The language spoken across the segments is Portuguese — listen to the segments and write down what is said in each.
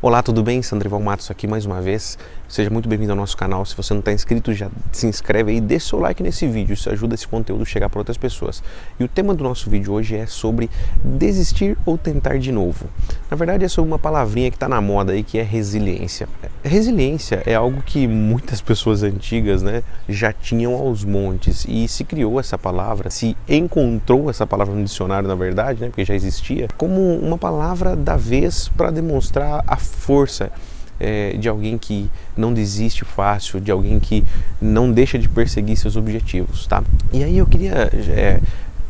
Olá, tudo bem? Sandrival Matos aqui mais uma vez. Seja muito bem-vindo ao nosso canal. Se você não está inscrito, já se inscreve aí e deixa seu like nesse vídeo. Isso ajuda esse conteúdo a chegar para outras pessoas. E o tema do nosso vídeo hoje é sobre desistir ou tentar de novo. Na verdade, é sobre uma palavrinha que está na moda aí, que é resiliência. Resiliência é algo que muitas pessoas antigas né, já tinham aos montes e se criou essa palavra, se encontrou essa palavra no dicionário, na verdade, né, porque já existia, como uma palavra da vez para demonstrar a força é, de alguém que não desiste fácil, de alguém que não deixa de perseguir seus objetivos, tá? E aí eu queria é,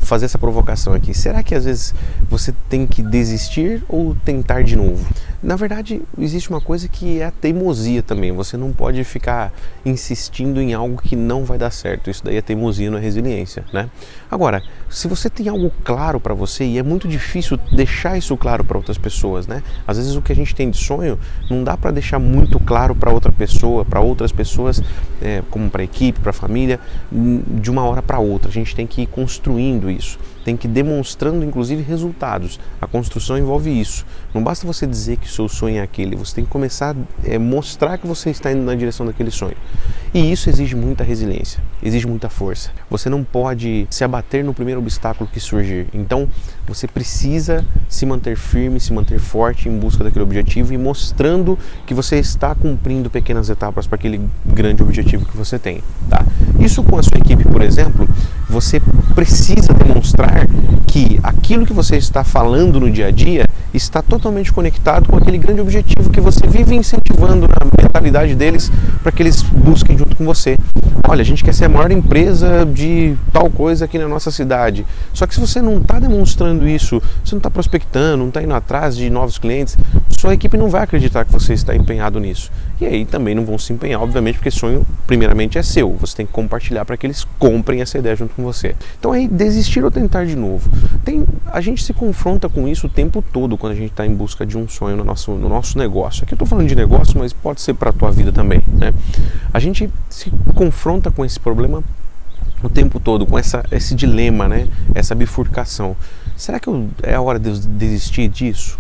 fazer essa provocação aqui. Será que às vezes você tem que desistir ou tentar de novo? Na verdade, existe uma coisa que é a teimosia também. Você não pode ficar insistindo em algo que não vai dar certo. Isso daí é teimosia, não é resiliência, né? Agora, se você tem algo claro para você e é muito difícil deixar isso claro para outras pessoas, né? Às vezes o que a gente tem de sonho não dá para deixar muito claro para outra pessoa, para outras pessoas, é, como para a equipe, para a família, de uma hora para outra. A gente tem que ir construindo isso tem que ir demonstrando inclusive resultados. A construção envolve isso. Não basta você dizer que o seu sonho é aquele, você tem que começar a é, mostrar que você está indo na direção daquele sonho. E isso exige muita resiliência, exige muita força. Você não pode se abater no primeiro obstáculo que surgir. Então, você precisa se manter firme, se manter forte em busca daquele objetivo e mostrando que você está cumprindo pequenas etapas para aquele grande objetivo que você tem. Tá? Isso com a sua equipe, por exemplo, você precisa demonstrar que aquilo que você está falando no dia a dia está totalmente conectado com aquele grande objetivo que você vive incentivando na mentalidade deles para que eles busquem junto com você. Olha, a gente quer ser a maior empresa de tal coisa aqui na nossa cidade. Só que se você não está demonstrando isso, você não está prospectando, não está indo atrás de novos clientes, sua equipe não vai acreditar que você está empenhado nisso. E aí também não vão se empenhar, obviamente, porque sonho primeiramente é seu. Você tem que compartilhar para que eles comprem essa ideia junto com você. Então aí desistir ou tentar de novo. Tem, a gente se confronta com isso o tempo todo quando a gente está em busca de um sonho no nosso, no nosso negócio. Aqui eu estou falando de negócio, mas pode ser para a tua vida também. Né? A gente se confronta com esse problema o tempo todo, com essa, esse dilema, né? essa bifurcação. Será que eu, é a hora de desistir disso?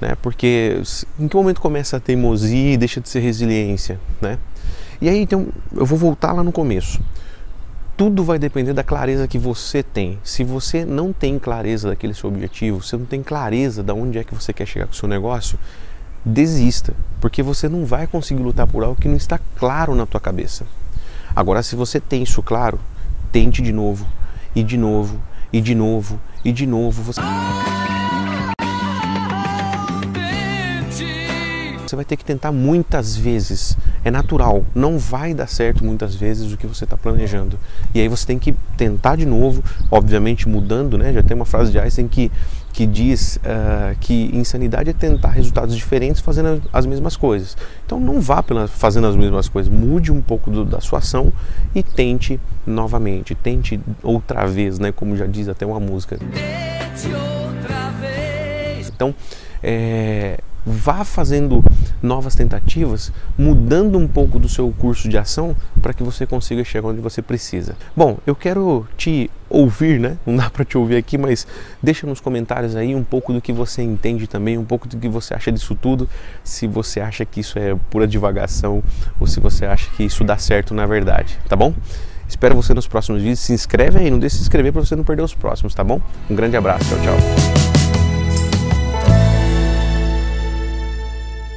Né? Porque em que momento começa a teimosia e deixa de ser resiliência? Né? E aí então eu vou voltar lá no começo. Tudo vai depender da clareza que você tem. Se você não tem clareza daquele seu objetivo, você não tem clareza de onde é que você quer chegar com o seu negócio, desista, porque você não vai conseguir lutar por algo que não está claro na tua cabeça. Agora, se você tem isso claro, tente de novo, e de novo, e de novo, e de novo. Você... Você vai ter que tentar muitas vezes. É natural, não vai dar certo muitas vezes o que você está planejando. E aí você tem que tentar de novo, obviamente mudando, né? Já tem uma frase de Einstein que, que diz uh, que insanidade é tentar resultados diferentes fazendo as mesmas coisas. Então não vá pela, fazendo as mesmas coisas, mude um pouco do, da sua ação e tente novamente, tente outra vez, né? Como já diz até uma música. Tente outra vez. Então, é, vá fazendo novas tentativas, mudando um pouco do seu curso de ação para que você consiga chegar onde você precisa. Bom, eu quero te ouvir, né? Não dá para te ouvir aqui, mas deixa nos comentários aí um pouco do que você entende também, um pouco do que você acha disso tudo, se você acha que isso é pura divagação ou se você acha que isso dá certo na verdade, tá bom? Espero você nos próximos vídeos. Se inscreve aí, não deixe de se inscrever para você não perder os próximos, tá bom? Um grande abraço, tchau, tchau.